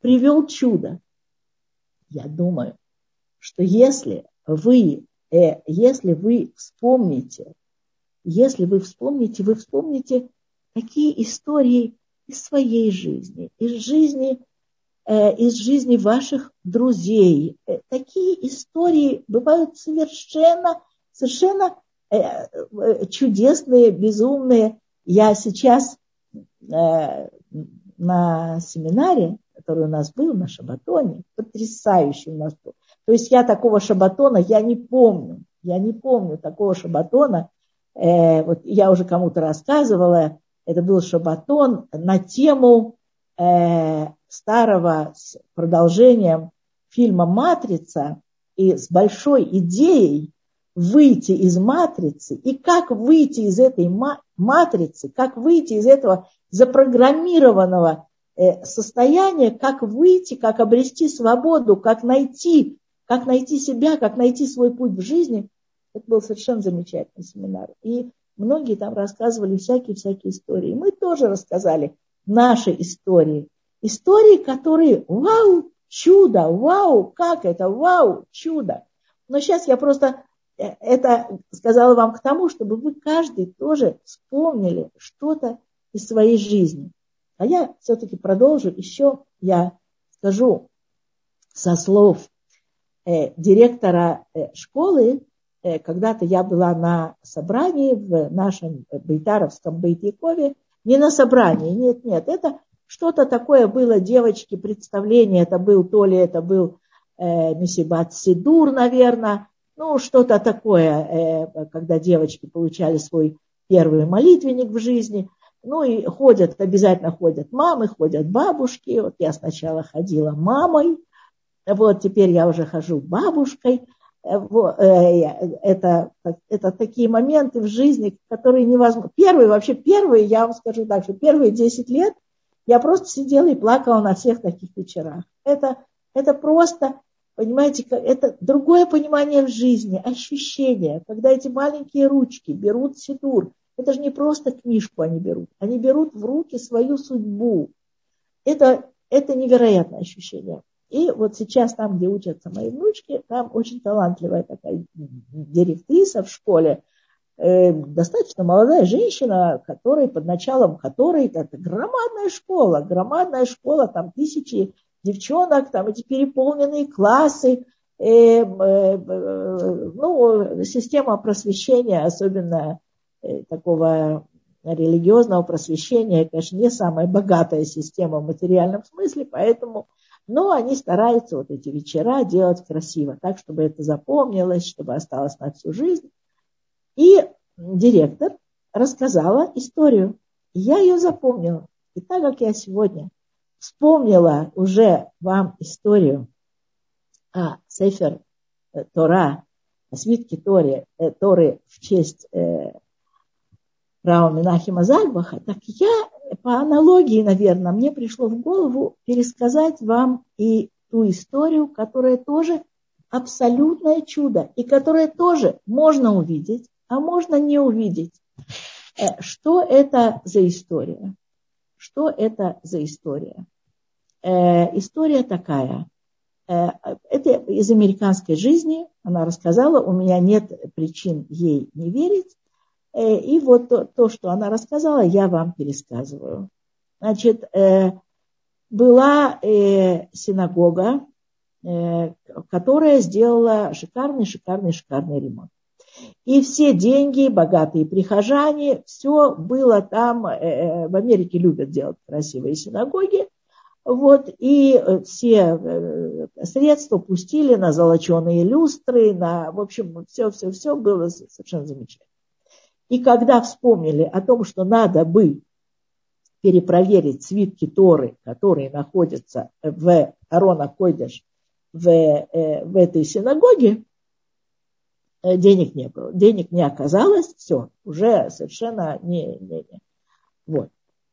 привел чудо. Я думаю, что если вы, э, если вы вспомните, если вы вспомните, вы вспомните такие истории из своей жизни, из жизни, из жизни ваших друзей. Э, такие истории бывают совершенно, совершенно э, э чудесные, безумные, я сейчас э, на семинаре, который у нас был на Шабатоне, потрясающий у нас был. То есть я такого Шабатона, я не помню, я не помню такого Шабатона. Э, вот я уже кому-то рассказывала, это был Шабатон на тему э, старого с продолжением фильма «Матрица» и с большой идеей выйти из матрицы и как выйти из этой матрицы, как выйти из этого запрограммированного э, состояния, как выйти, как обрести свободу, как найти, как найти себя, как найти свой путь в жизни. Это был совершенно замечательный семинар. И многие там рассказывали всякие-всякие истории. Мы тоже рассказали наши истории. Истории, которые, вау, чудо, вау, как это, вау, чудо. Но сейчас я просто Э, это сказала вам к тому, чтобы вы каждый тоже вспомнили что-то из своей жизни. А я все-таки продолжу. Еще, я скажу со слов э, директора э, школы, э, когда-то я была на собрании в нашем Бейтаровском Бейтякове, не на собрании, нет, нет, это что-то такое было, девочки, представление, это был, то ли это был э, Месибат Сидур, наверное, ну, что-то такое, э, когда девочки получали свой первый молитвенник в жизни. Ну и ходят, обязательно ходят мамы, ходят бабушки. Вот я сначала ходила мамой, вот теперь я уже хожу бабушкой. Э, э, это, это такие моменты в жизни, которые невозможно. Первые, вообще первые, я вам скажу так, что первые 10 лет я просто сидела и плакала на всех таких вечерах. Это, это просто Понимаете, это другое понимание в жизни, ощущение, когда эти маленькие ручки берут сидур Это же не просто книжку они берут. Они берут в руки свою судьбу. Это, это невероятное ощущение. И вот сейчас там, где учатся мои внучки, там очень талантливая такая директриса в школе, достаточно молодая женщина, которая под началом которой это громадная школа, громадная школа, там тысячи девчонок, там эти переполненные классы, э, э, э, ну, система просвещения, особенно э, такого религиозного просвещения, конечно, не самая богатая система в материальном смысле, поэтому, но они стараются вот эти вечера делать красиво, так, чтобы это запомнилось, чтобы осталось на всю жизнь. И директор рассказала историю. Я ее запомнила. И так как я сегодня вспомнила уже вам историю о Сефер э, Тора, о свитке Торе, э, Торы в честь э, Рау Минахима Зальбаха, так я по аналогии, наверное, мне пришло в голову пересказать вам и ту историю, которая тоже абсолютное чудо, и которое тоже можно увидеть, а можно не увидеть. Э, что это за история? Что это за история? Э, история такая. Э, это из американской жизни. Она рассказала, у меня нет причин ей не верить. И вот то, то, что она рассказала, я вам пересказываю. Значит, была синагога, которая сделала шикарный, шикарный, шикарный ремонт. И все деньги, богатые прихожане, все было там. Э, э, в Америке любят делать красивые синагоги. Вот, и все э, средства пустили на золоченые люстры, на, в общем, все-все-все было совершенно замечательно. И когда вспомнили о том, что надо бы перепроверить свитки Торы, которые находятся в Арона Койдеш, в, в этой синагоге, денег не было, денег не оказалось, все, уже совершенно не, не, не. Вот.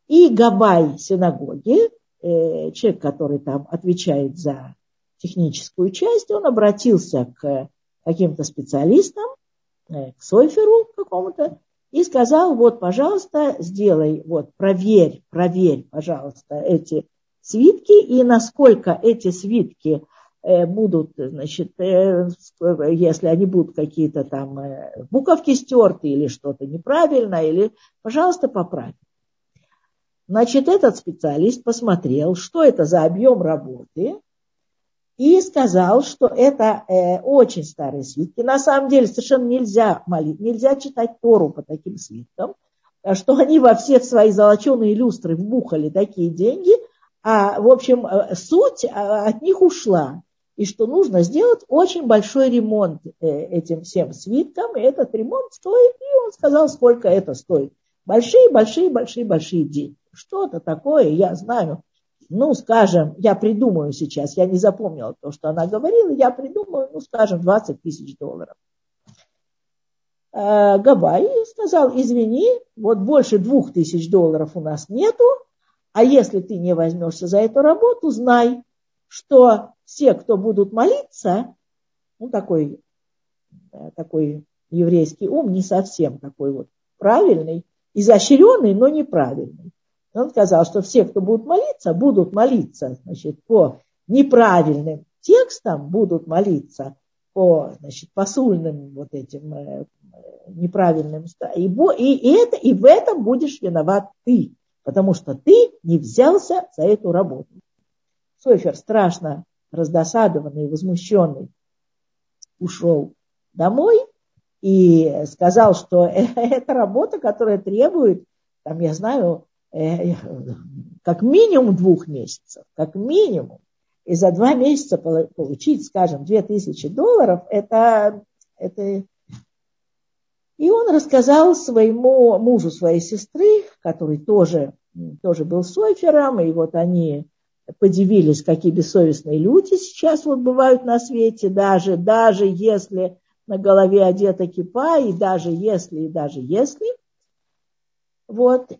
И Габай синагоги, э, человек, который там отвечает за техническую часть, он обратился к каким-то специалистам, э, к Сойферу какому-то, и сказал, вот, пожалуйста, сделай, вот, проверь, проверь, пожалуйста, эти свитки, и насколько эти свитки Э, будут, значит, э, если они будут какие-то там э, буковки стерты или что-то неправильно, или, пожалуйста, поправь. Значит, этот специалист посмотрел, что это за объем работы, и сказал, что это э, очень старые свитки. На самом деле совершенно нельзя молить, нельзя читать Тору по таким свиткам, что они во все свои золоченые люстры вбухали такие деньги, а, в общем, суть а, от них ушла и что нужно сделать? Очень большой ремонт э, этим всем свиткам, и этот ремонт стоит, и он сказал, сколько это стоит. Большие, большие, большие, большие деньги. Что-то такое, я знаю, ну, скажем, я придумаю сейчас, я не запомнила то, что она говорила, я придумаю, ну, скажем, 20 тысяч долларов. Э, Габай сказал, извини, вот больше двух тысяч долларов у нас нету, а если ты не возьмешься за эту работу, знай, что все, кто будут молиться, ну, такой, такой еврейский ум, не совсем такой вот правильный, изощренный, но неправильный. Он сказал, что все, кто будут молиться, будут молиться значит, по неправильным текстам, будут молиться по значит, посульным вот этим э, неправильным. И, и, это, и в этом будешь виноват ты, потому что ты не взялся за эту работу. Сойфер страшно раздосадованный, возмущенный, ушел домой и сказал, что это работа, которая требует, там, я знаю, э, как минимум двух месяцев, как минимум. И за два месяца получить, скажем, две тысячи долларов, это, это... И он рассказал своему мужу своей сестры, который тоже, тоже был сойфером, и вот они подивились, какие бессовестные люди сейчас вот бывают на свете, даже, даже если на голове одета кипа, и даже если, и даже если. Вот.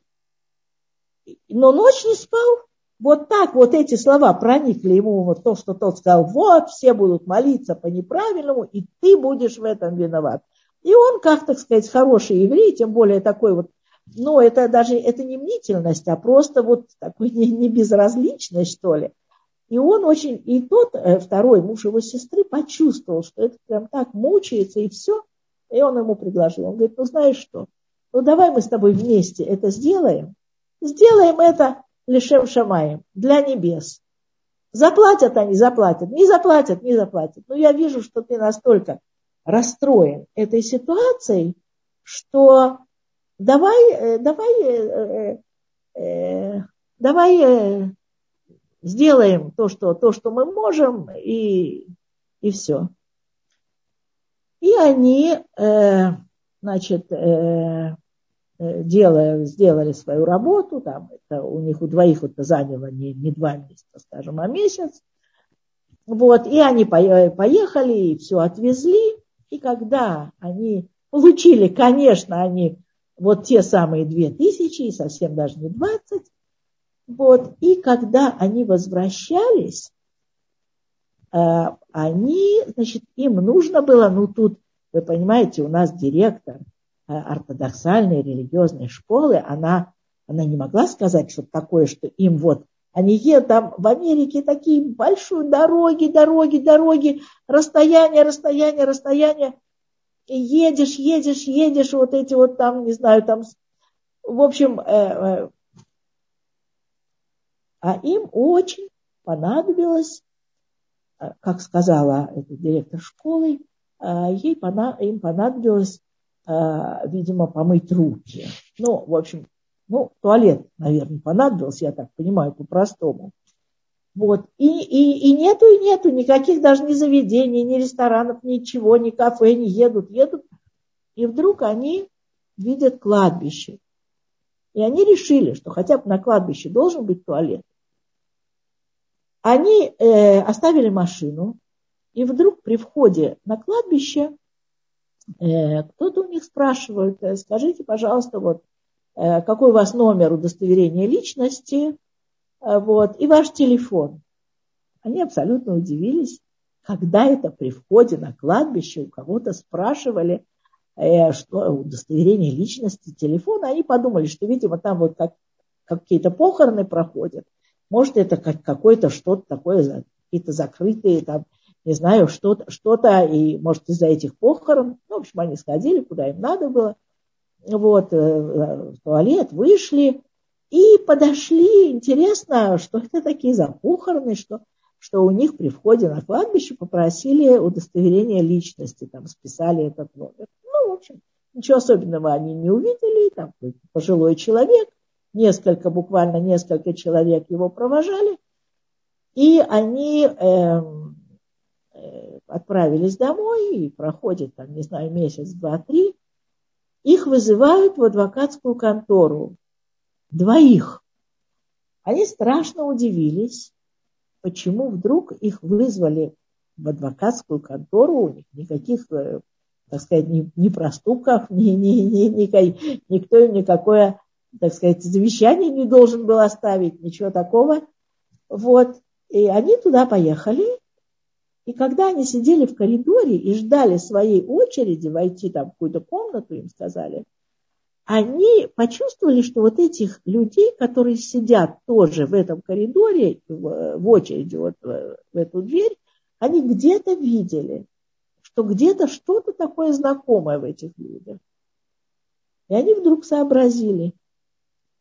Но ночь не спал. Вот так вот эти слова проникли ему, вот то, что тот сказал, вот, все будут молиться по неправильному, и ты будешь в этом виноват. И он, как, так сказать, хороший еврей, тем более такой вот ну, это даже это не мнительность, а просто вот такой не, не безразличность, что ли. И он очень, и тот, э, второй муж его сестры, почувствовал, что это прям так мучается и все. И он ему предложил. Он говорит, ну знаешь что, ну давай мы с тобой вместе это сделаем. Сделаем это лишем шамаем, для небес. Заплатят они, заплатят, не заплатят, не заплатят. Но я вижу, что ты настолько расстроен этой ситуацией, что давай, э, давай, э, э, давай сделаем то, что, то, что мы можем, и, и все. И они, значит, делая, сделали свою работу, там это у них у двоих это заняло не, не два месяца, скажем, а месяц. Вот, и они поехали, и все отвезли. И когда они получили, конечно, они вот те самые две тысячи, и совсем даже не двадцать, вот, и когда они возвращались, э, они, значит, им нужно было, ну тут, вы понимаете, у нас директор э, ортодоксальной религиозной школы, она, она не могла сказать что-то такое, что им вот они едут там в Америке такие большие дороги, дороги, дороги, расстояние, расстояние, расстояние. И едешь, едешь, едешь, вот эти вот там, не знаю, там, в общем, э, э, а им очень понадобилось, э, как сказала эта директор школы, э, ей им понадобилось, э, видимо, помыть руки. Ну, в общем, ну, туалет, наверное, понадобился, я так понимаю, по-простому. Вот. И, и, и нету, и нету никаких даже ни заведений, ни ресторанов, ничего, ни кафе, не едут, едут. И вдруг они видят кладбище. И они решили, что хотя бы на кладбище должен быть туалет. Они э, оставили машину, и вдруг при входе на кладбище э, кто-то у них спрашивает, э, скажите, пожалуйста, вот Э, какой у вас номер удостоверения личности, вот, и ваш телефон. Они абсолютно удивились, когда это при входе на кладбище у кого-то спрашивали, э, что удостоверение личности, телефон, они подумали, что, видимо, там вот как, какие-то похороны проходят. Может, это как какое-то что-то такое, какие-то закрытые там, не знаю, что-то, что-то, и, может, из-за этих похорон, ну, в общем, они сходили, куда им надо было, вот, э, в туалет, вышли и подошли. Интересно, что это такие за похороны, что, что у них при входе на кладбище попросили удостоверение личности, там списали этот номер. Ну, в общем, ничего особенного они не увидели, там пожилой человек, несколько, буквально несколько человек его провожали, и они э, э, отправились домой, и проходит там, не знаю, месяц, два, три, их вызывают в адвокатскую контору. Двоих. Они страшно удивились, почему вдруг их вызвали в адвокатскую контору, у них никаких, э, так сказать, ни, ни проступков, ни, ни, ни, ни, никто им никакое, так сказать, завещание не должен был оставить, ничего такого. Вот. И они туда поехали, и когда они сидели в коридоре и ждали своей очереди войти там в какую-то комнату, им сказали, они почувствовали, что вот этих людей, которые сидят тоже в этом коридоре, в, очереди вот в, в эту дверь, они где-то видели, что где-то что-то такое знакомое в этих людях. И они вдруг сообразили,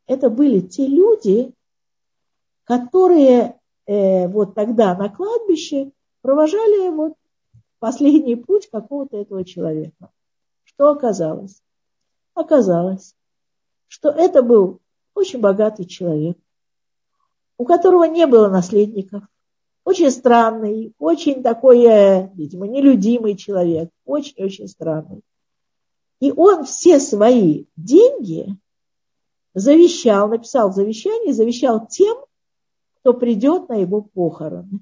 это были те люди, которые э, вот тогда на кладбище провожали вот последний путь какого-то этого человека. Что оказалось? Оказалось, что это был очень богатый человек, у которого не было наследников, очень странный, очень такой, э, видимо, нелюдимый человек, очень-очень странный. И он все свои деньги завещал, написал завещание, завещал тем, кто придет на его похороны.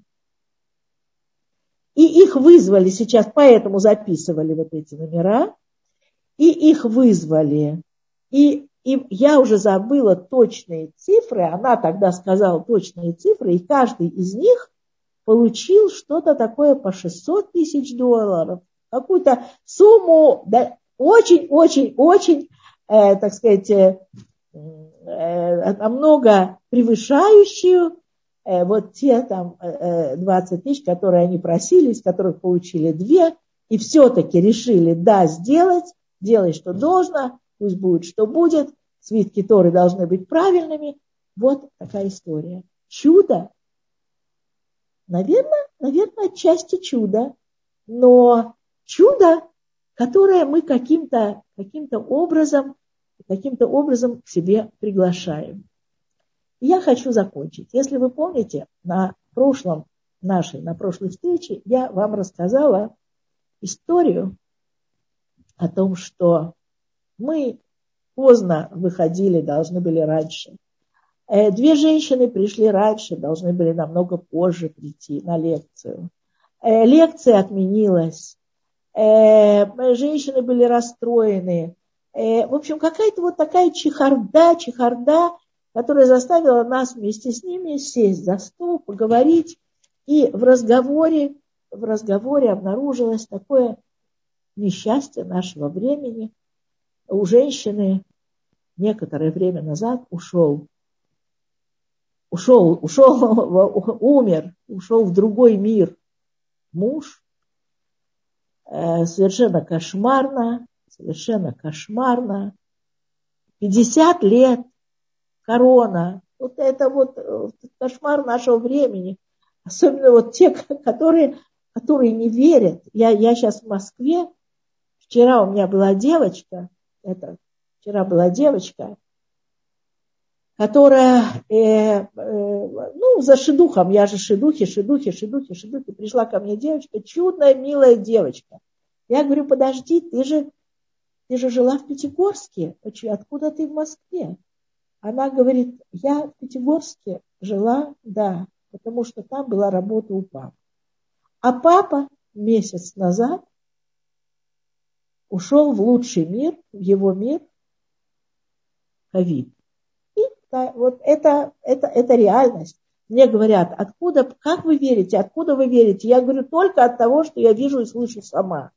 И их вызвали сейчас, поэтому записывали вот эти номера. И их вызвали. И, и я уже забыла точные цифры. Она тогда сказала точные цифры. И каждый из них получил что-то такое по 600 тысяч долларов. Какую-то сумму да, очень-очень-очень э, так сказать, э, э, намного превышающую э, вот те там э, 20 э, тысяч, которые они просили, из которых получили две, и все-таки решили, да, сделать, делай, что должно, пусть будет, что будет, свитки Торы должны быть правильными. Вот такая история. Чудо? Наверное, наверное, отчасти чудо, но чудо, которое мы каким-то каким образом, каким-то образом к себе приглашаем. я хочу закончить. Если вы помните, на прошлом нашей, на прошлой встрече я вам рассказала историю о том, что мы поздно выходили, должны были раньше. Э, две женщины пришли раньше, должны были намного позже прийти на лекцию. Э, лекция отменилась. Э, женщины были расстроены. В общем, какая-то вот такая чехарда, чехарда, которая заставила нас вместе с ними сесть за стол, поговорить. И в разговоре, в разговоре обнаружилось такое несчастье нашего времени. У женщины некоторое время назад ушел ушел, ушел, умер, ушел в другой мир муж, э, совершенно кошмарно, совершенно кошмарно. 50 лет корона. Вот это вот э, кошмар нашего времени. Особенно вот те, которые, которые не верят. Я, я сейчас в Москве. Вчера у меня была девочка, это, вчера была девочка, которая, э, э, ну, за шедухом, я же шедухи, шедухи, шедухи, шедухи, пришла ко мне девочка, чудная, милая девочка. Я говорю, подожди, ты же, ты же жила в Пятигорске, откуда ты в Москве? Она говорит, я в Пятигорске жила, да, потому что там была работа у папы. А папа месяц назад ушел в лучший мир, в его мир, ковид. Да, вот это, это, это реальность. Мне говорят, откуда, как вы верите, откуда вы верите? Я говорю, только от того, что я вижу и слышу сама.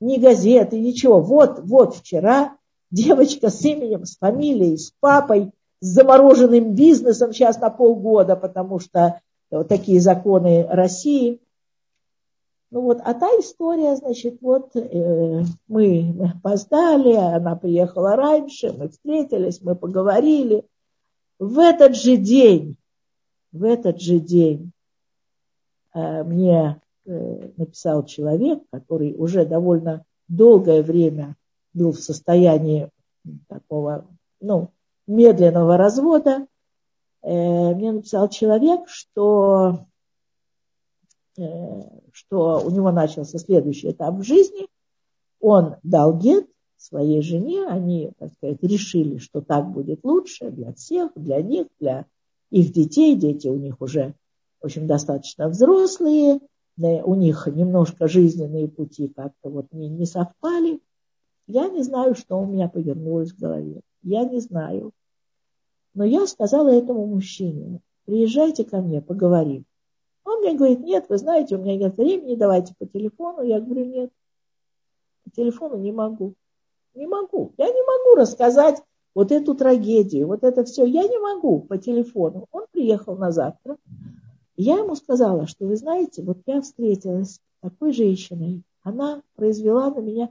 Ни газеты, ничего. Вот, вот вчера девочка с именем, с фамилией, с папой, с замороженным бизнесом сейчас на полгода, потому что вот такие законы России. Ну вот, а та история, значит, вот э, мы, опоздали, она приехала раньше, мы встретились, мы поговорили – в этот же день, в этот же день э, мне э, написал человек, который уже довольно долгое время был в состоянии такого, ну, медленного развода. Э, мне написал человек, что, что у него начался следующий этап в жизни. Он дал гет, своей жене, они, так сказать, решили, что так будет лучше для всех, для них, для их детей. Дети у них уже, в общем, достаточно взрослые, у них немножко жизненные пути как-то вот не, не совпали. Я не знаю, что у меня повернулось в голове. Я не знаю. Но я сказала этому мужчине, приезжайте ко мне, поговорим. Он мне говорит, нет, вы знаете, у меня нет времени, давайте по телефону. Я говорю, нет, по телефону не могу. Не могу. Я не могу рассказать вот эту трагедию, вот это все. Я не могу по телефону. Он приехал на завтра. Я ему сказала, что вы знаете, вот я встретилась с такой женщиной. Она произвела на меня...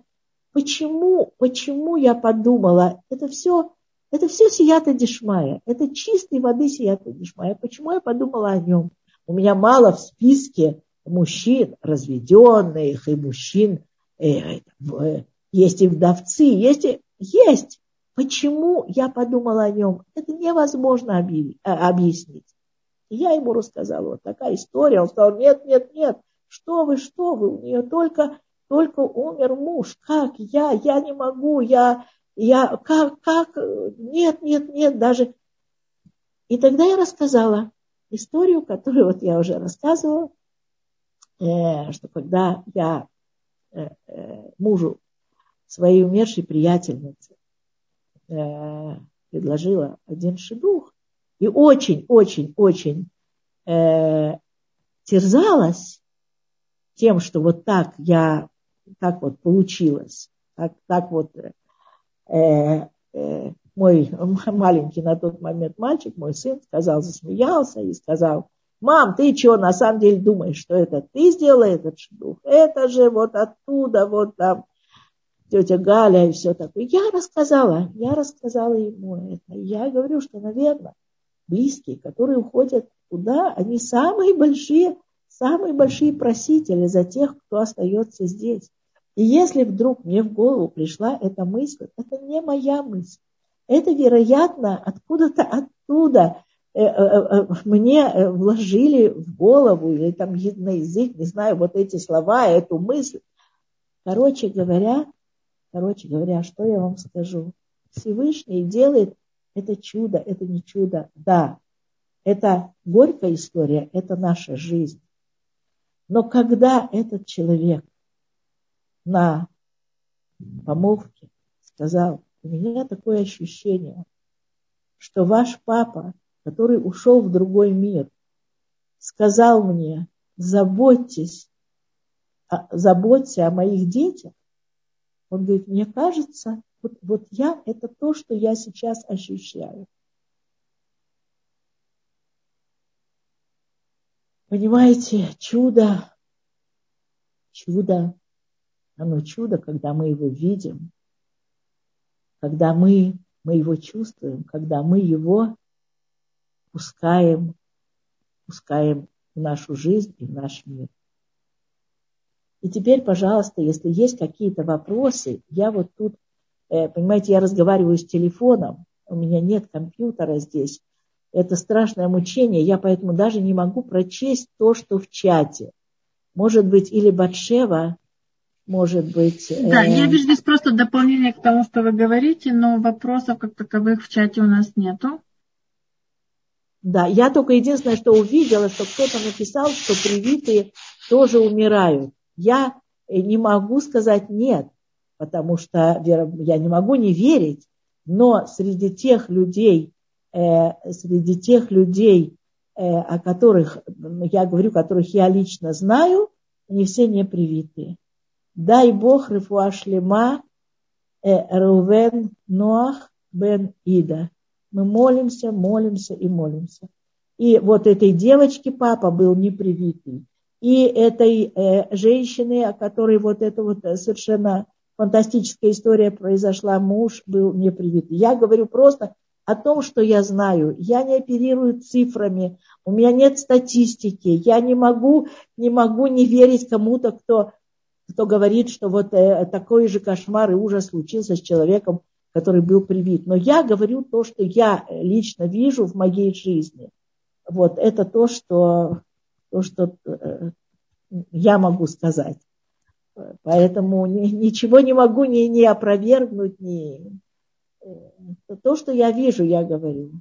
Почему, почему я подумала, это все, это все сията дешмая, это чистой воды сията дешмая. Почему я подумала о нем? У меня мало в списке мужчин разведенных и мужчин э, э, есть и вдовцы, есть и... Есть! Почему я подумала о нем? Это невозможно а, объяснить. я ему рассказала, вот такая история. Он сказал, нет, нет, нет, что вы, что вы, у нее только, только умер муж. Как я? Я не могу, я, я, как, как, нет, нет, нет, даже. И тогда я рассказала историю, которую вот я уже рассказывала, э, что когда я э, э, мужу своей умершей приятельнице э, предложила один шедух и очень-очень-очень терзалась тем, что вот так я, так вот получилось, так, так вот э, мой маленький на тот момент мальчик, мой сын, сказал, засмеялся и сказал, мам, ты что, на самом деле думаешь, что это ты сделала этот шедух? Это же вот оттуда, вот там тетя Галя и все такое. Я рассказала, я рассказала ему это. Я говорю, что, наверное, близкие, которые уходят туда, они самые большие, самые большие просители за тех, кто остается здесь. И если вдруг мне в голову пришла эта мысль, это не моя мысль. Это, вероятно, откуда-то оттуда э, э, э, мне вложили в голову или там на язык, не знаю, вот эти слова, эту мысль. Короче говоря, короче говоря, что я вам скажу? Всевышний делает это чудо, это не чудо. Да, это горькая история, это наша жизнь. Но когда этот человек на помолвке сказал, у меня такое ощущение, что ваш папа, который ушел в другой мир, сказал мне, заботьтесь, заботься о моих детях. Он говорит, мне кажется, вот, вот я, это то, что я сейчас ощущаю. Понимаете, чудо, чудо, оно чудо, когда мы его видим, когда мы, мы его чувствуем, когда мы его пускаем, пускаем в нашу жизнь и в наш мир. И теперь, пожалуйста, если есть какие-то вопросы, я вот тут Э, понимаете, я разговариваю с телефоном, у меня нет компьютера здесь. Это страшное мучение, я поэтому даже не могу прочесть то, что в чате. Может быть, или Батшева, может быть... Да, э... я вижу здесь просто дополнение к тому, что вы говорите, но вопросов как таковых в чате у нас нету. Да, я только единственное, что увидела, что кто-то написал, что привитые тоже умирают. Я не могу сказать нет потому что я не могу не верить, но среди тех людей, э, среди тех людей, э, о которых я говорю, которых я лично знаю, не все не привитые. Дай Бог Рифуашлема э, Рувен Ноах Бен Ида. Мы молимся, молимся и молимся. И вот этой девочке папа был непривитый. И этой э, женщины, о которой вот это вот совершенно фантастическая история произошла, муж был не привит. Я говорю просто о том, что я знаю. Я не оперирую цифрами, у меня нет статистики, я не могу, не могу не верить кому-то, кто, кто говорит, что вот э, такой же кошмар и ужас случился с человеком, который был привит. Но я говорю то, что я лично вижу в моей жизни. Вот это то, что, то, что э, я могу сказать. Поэтому ничего не могу ни, ни опровергнуть, ни э, то, что я вижу, я говорю.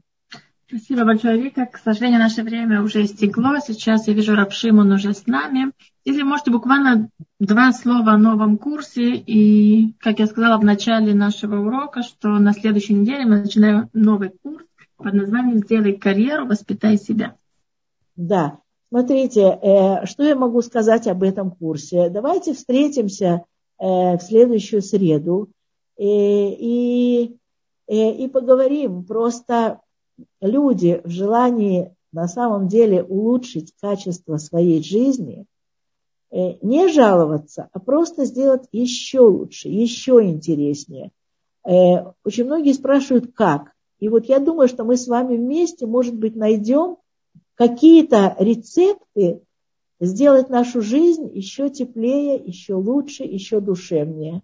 Спасибо большое, Вика. К сожалению, наше время уже истекло. Сейчас я вижу Рапшим, уже с нами. Если можете, буквально два слова о новом курсе. И, как я сказала в начале нашего урока, что на следующей неделе мы начинаем новый курс под названием «Сделай карьеру, воспитай себя». Да, Смотрите, э, что я могу сказать об этом курсе? Давайте встретимся э, в следующую среду э, и, и поговорим. Просто люди в желании на самом деле улучшить качество своей жизни, не жаловаться, а просто сделать еще лучше, еще интереснее. Очень многие спрашивают, как. И вот я думаю, что мы с вами вместе, может быть, найдем какие-то рецепты сделать нашу жизнь еще теплее, еще лучше, еще душевнее.